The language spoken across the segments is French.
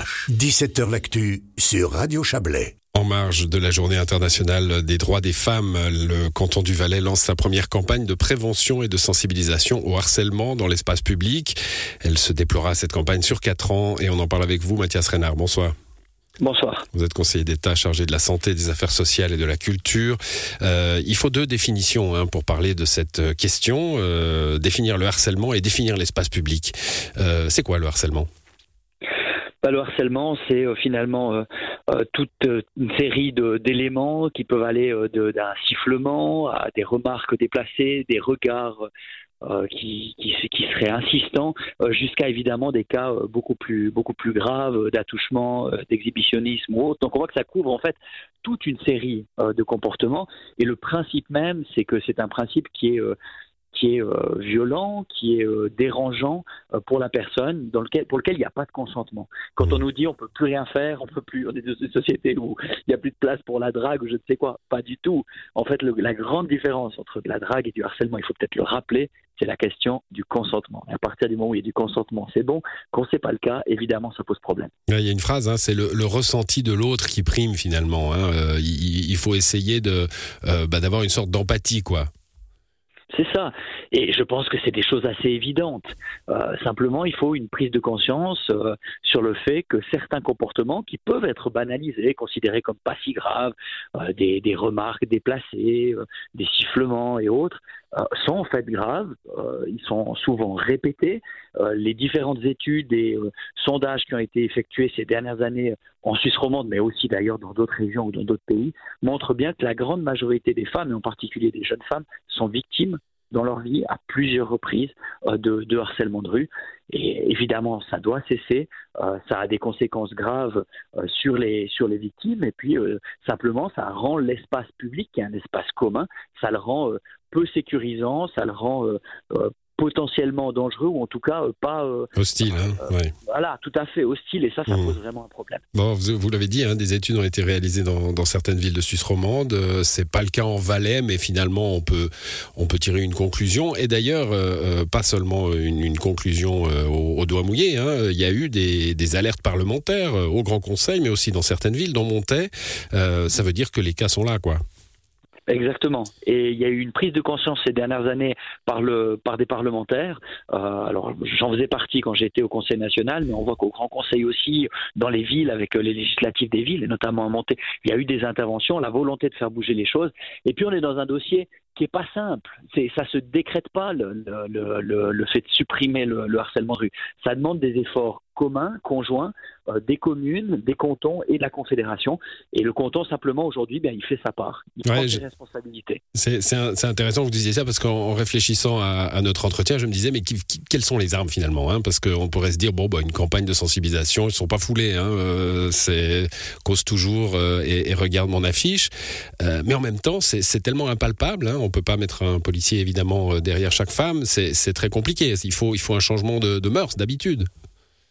RVH. 17h L'actu sur Radio Chablais. En marge de la journée internationale des droits des femmes, le canton du Valais lance sa première campagne de prévention et de sensibilisation au harcèlement dans l'espace public. Elle se déplorera cette campagne sur quatre ans et on en parle avec vous, Mathias Renard. Bonsoir. Bonsoir. Vous êtes conseiller d'État chargé de la santé, des affaires sociales et de la culture. Euh, il faut deux définitions hein, pour parler de cette question. Euh, définir le harcèlement et définir l'espace public. Euh, c'est quoi le harcèlement? Bah, le harcèlement, c'est euh, finalement euh, euh, toute une série d'éléments qui peuvent aller d'un sifflement à des remarques déplacées, des regards qui, qui, qui, seraient insistants, jusqu'à évidemment des cas beaucoup plus beaucoup plus graves d'attouchement, d'exhibitionnisme ou autre. Donc on voit que ça couvre en fait toute une série de comportements. Et le principe même, c'est que c'est un principe qui est qui est euh, violent, qui est euh, dérangeant euh, pour la personne, dans lequel, pour lequel il n'y a pas de consentement. Quand on nous dit on peut plus rien faire, on peut plus, on est dans une société où il n'y a plus de place pour la drague ou je ne sais quoi, pas du tout. En fait, la grande différence entre la drague et du harcèlement, il faut peut-être le rappeler, c'est la question du consentement. Et à partir du moment où il y a du consentement, c'est bon. Quand c'est pas le cas, évidemment, ça pose problème. Il y a une phrase, hein, c'est le, ressenti de l'autre qui prime finalement. Hein. il, faut essayer de bah, d'avoir une sorte d'empathie, quoi. C'est ça. Et je pense que c'est des choses assez évidentes. Euh, simplement, il faut une prise de conscience euh, sur le fait que certains comportements qui peuvent être banalisés, considérés comme pas si graves, euh, des, des, remarques déplacées, des sifflements et autres, sont en fait graves. ils sont souvent répétés. les différentes études et sondages qui ont été effectués ces dernières années en Suisse romande, mais aussi d'ailleurs dans d'autres régions ou dans d'autres pays, montrent bien que la grande majorité des femmes, et en particulier des jeunes femmes, sont victimes dans leur vie à plusieurs reprises euh, de, harcèlement de rue. Et évidemment, ça doit cesser. Euh, ça a des conséquences graves euh, sur, les, sur les victimes. Et puis, simplement, ça rend l'espace public, qui est un espace commun, ça le rend peu sécurisant, ça le rend potentiellement dangereux ou en tout cas euh, pas euh, hostile. Hein, euh, voilà, tout à fait hostile et ça, ça mmh. pose vraiment un problème. Bon, vous, l'avez dit, hein, des études ont été réalisées dans, certaines villes de Suisse romande. C'est pas le cas en Valais, mais finalement on peut on peut tirer une conclusion. Et d'ailleurs, pas seulement une, conclusion au, doigt mouillé. Hein. Il y a eu des, des, alertes parlementaires au Grand Conseil, mais aussi dans certaines villes, dont Montaix. ça veut dire que les cas sont là, quoi. Exactement. Et il y a eu une prise de conscience ces dernières années par, le, par des parlementaires. Euh, alors, j'en faisais partie quand j'étais au Conseil national, mais on voit qu'au Grand Conseil aussi, dans les villes, avec les législatives des villes, et notamment à Monté, il y a eu des interventions, la volonté de faire bouger les choses. Et puis, on est dans un dossier qui est pas simple. C'est, ça se décrète pas le, le, le, le fait de supprimer le, harcèlement de rue. Ça demande des efforts communs, conjoints, euh, des communes, des cantons et de la confédération. Et le canton simplement aujourd'hui, ben, il fait sa part. Il prend ses responsabilités. C'est, c'est, intéressant que vous disiez ça parce qu'en réfléchissant à, notre entretien, je me disais mais quelles sont les armes finalement hein? Parce qu'on pourrait se dire bon, bah, une campagne de sensibilisation, ils sont pas foulés. Hein, euh, c'est cause toujours euh, et, et, regarde mon affiche. mais en même temps, c'est, c'est tellement impalpable. Hein, on peut pas mettre un policier évidemment euh, derrière chaque femme. C'est très compliqué. Il faut, il faut un changement de, de mœurs, d'habitude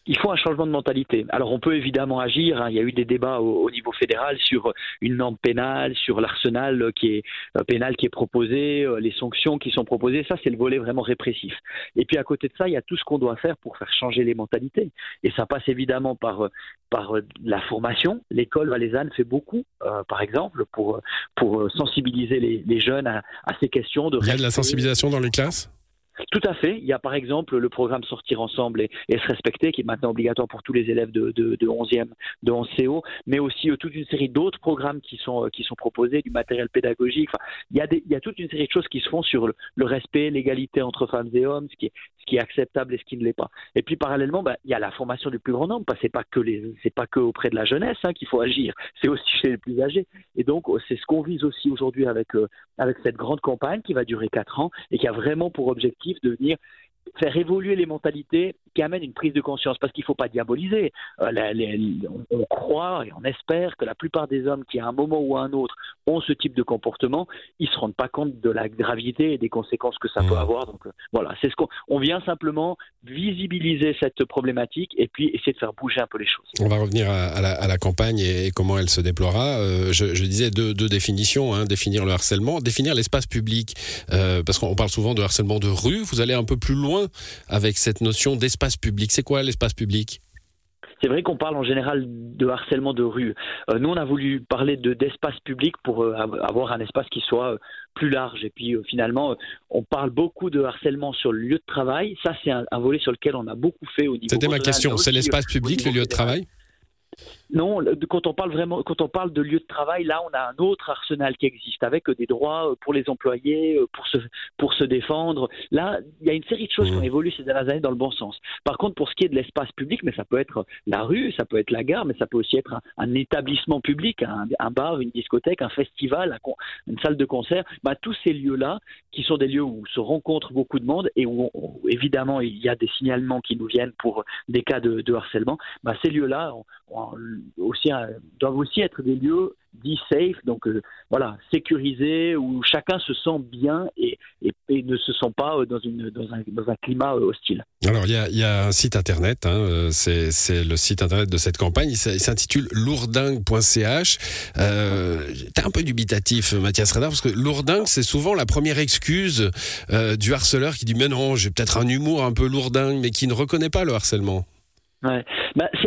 il faut un changement de mentalité. Alors on peut évidemment agir, hein. il y a eu des débats au, niveau fédéral sur une norme pénale, sur l'arsenal qui est euh, pénal qui est proposé, euh, les sanctions qui sont proposées, ça c'est le volet vraiment répressif. Et puis à côté de ça, il y a tout ce qu'on doit faire pour faire changer les mentalités. Et ça passe évidemment par, par la formation. L'école valaisanne fait beaucoup, euh, par exemple, pour, pour sensibiliser les, jeunes à, à, ces questions de... Il y a de la sensibilisation dans les classes? Tout à fait. Il y a par exemple le programme Sortir ensemble et, se respecter, qui est maintenant obligatoire pour tous les élèves de, de, de 11e, de 11 CO, mais aussi euh, toute une série d'autres programmes qui sont, euh, qui sont proposés, du matériel pédagogique. Enfin, il, y a des, il y a toute une série de choses qui se font sur le, respect, l'égalité entre femmes et hommes, ce qui, est, ce qui est acceptable et ce qui ne l'est pas. Et puis parallèlement, bah, il y a la formation du plus grand nombre. C'est pas que les, c'est pas que auprès de la jeunesse hein, qu'il faut agir. C'est aussi chez les plus âgés. Et donc c'est ce qu'on vise aussi aujourd'hui avec euh, avec cette grande campagne qui va durer quatre ans et qui a vraiment pour objectif de venir faire évoluer les mentalités qui amènent une prise de conscience, parce qu'il ne faut pas diaboliser. Euh, on, croit et on espère que la plupart des hommes qui, à un moment ou à un autre, ont ce type de comportement, ils ne se rendent pas compte de la gravité et des conséquences que ça peut mmh. avoir. Donc euh, voilà, c'est ce qu'on on vient simplement visibiliser cette problématique et puis essayer de faire bouger un peu les choses. On va revenir à, la, campagne et, comment elle se déploiera. Euh, je, disais deux, définitions, hein, définir le harcèlement, définir l'espace public, parce qu'on parle souvent de harcèlement de rue. Vous allez un peu plus loin avec cette notion d'espace public. C'est quoi l'espace public? C'est vrai qu'on parle en général de harcèlement de rue. Euh, nous, on a voulu parler de d'espace public pour euh, avoir un espace qui soit plus large. Et puis finalement, on parle beaucoup de harcèlement sur le lieu de travail. Ça, c'est un, un, volet sur lequel on a beaucoup fait au niveau. C'était ma question. C'est l'espace public, le lieu de travail? Non, quand on parle vraiment, quand on parle de lieu de travail, là, on a un autre arsenal qui existe avec des droits euh, pour les employés, euh, pour se, pour se défendre. Là, il y a une série de choses qui ont mmh. évolué ces dernières années dans le bon sens. Par contre, pour ce qui est de l'espace public, mais ça peut être la rue, ça peut être la gare, mais ça peut aussi être un, établissement public, un, bar, une discothèque, un festival, une salle de concert. Bah, tous ces lieux-là, qui sont des lieux où se rencontre beaucoup de monde et où, évidemment il y a des signalements qui nous viennent pour des cas de, harcèlement, bah, ces lieux-là doivent aussi être des lieux dits safe, donc euh, voilà, sécurisés, où chacun se sent bien et, ne se sent pas euh, dans, un, climat euh, hostile. Alors il y a, un site internet, hein, c'est le site internet de cette campagne, il s'intitule lourdingue.ch. Euh, T'es un peu dubitatif, Mathias Renard, parce que lourdingue, c'est souvent la première excuse du harceleur qui dit mais non, j'ai peut-être un humour un peu lourdingue, mais qui ne reconnaît pas le harcèlement. Bah,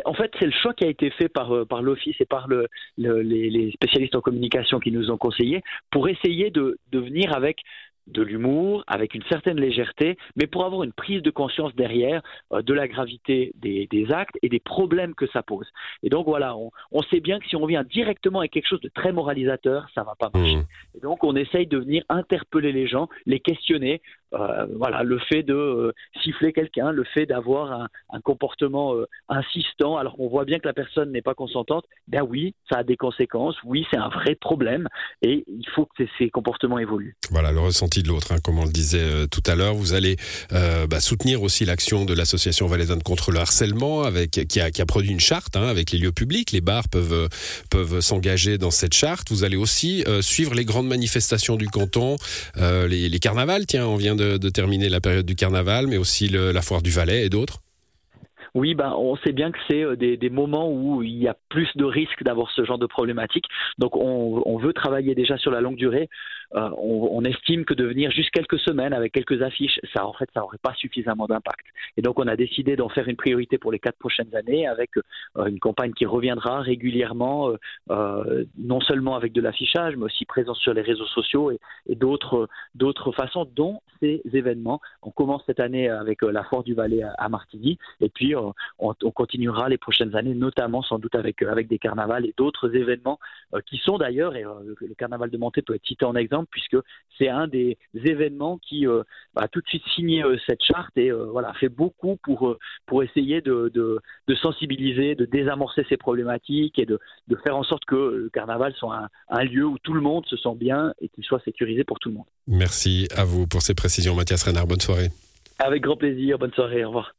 en fait, c'est le choix qui a été fait par, euh, l'Office et par le, les, les, spécialistes en communication qui nous ont conseillé pour essayer de, de venir avec de l'humour, avec une certaine légèreté, mais pour avoir une prise de conscience derrière euh, de la gravité des, actes et des problèmes que ça pose. Et donc voilà, on, sait bien que si on vient directement avec quelque chose de très moralisateur, ça va pas marcher. Mmh. Et donc on essaye de venir interpeller les gens, les questionner. Euh, voilà, le fait de euh, siffler quelqu'un, le fait d'avoir un, comportement insistant, alors qu'on voit bien que la personne n'est pas consentante, ben oui, ça a des conséquences. Oui, c'est un vrai problème, et il faut que ces comportements évoluent. Voilà, le ressenti de l'autre, hein, comme on le disait euh, tout à l'heure. Vous allez euh, bah, soutenir aussi l'action de l'association valaisanne contre le harcèlement, avec qui a, produit une charte hein, avec les lieux publics. Les bars peuvent peuvent s'engager dans cette charte. Vous allez aussi euh, suivre les grandes manifestations du canton, les, les, carnavals. Tiens, on vient de, terminer la période du carnaval, mais aussi la foire du Valais et d'autres. Oui, ben, on sait bien que c'est des, moments où il y a plus de risques d'avoir ce genre de problématique. Donc, on, on, veut travailler déjà sur la longue durée. Euh, on, estime que de venir juste quelques semaines avec quelques affiches, ça en fait, ça n'aurait pas suffisamment d'impact. Et donc, on a décidé d'en faire une priorité pour les quatre prochaines années avec euh, une campagne qui reviendra régulièrement, euh, non seulement avec de l'affichage, mais aussi présence sur les réseaux sociaux et, d'autres d'autres façons, dont ces événements. On commence cette année avec la Foire du Valais à, Martigny, et puis on, on, continuera les prochaines années, notamment sans doute avec avec des carnavals et d'autres événements qui sont d'ailleurs, et le carnaval de Monté peut être cité en exemple puisque c'est un des événements qui euh, a tout de suite signé euh, cette charte et euh, voilà fait beaucoup pour pour essayer de, de, sensibiliser, de désamorcer ces problématiques et de, de, faire en sorte que le carnaval soit un, lieu où tout le monde se sent bien et qu'il soit sécurisé pour tout le monde. Merci à vous pour ces précisions, Mathias Renard. Bonne soirée. Avec grand plaisir. Bonne soirée. Au revoir.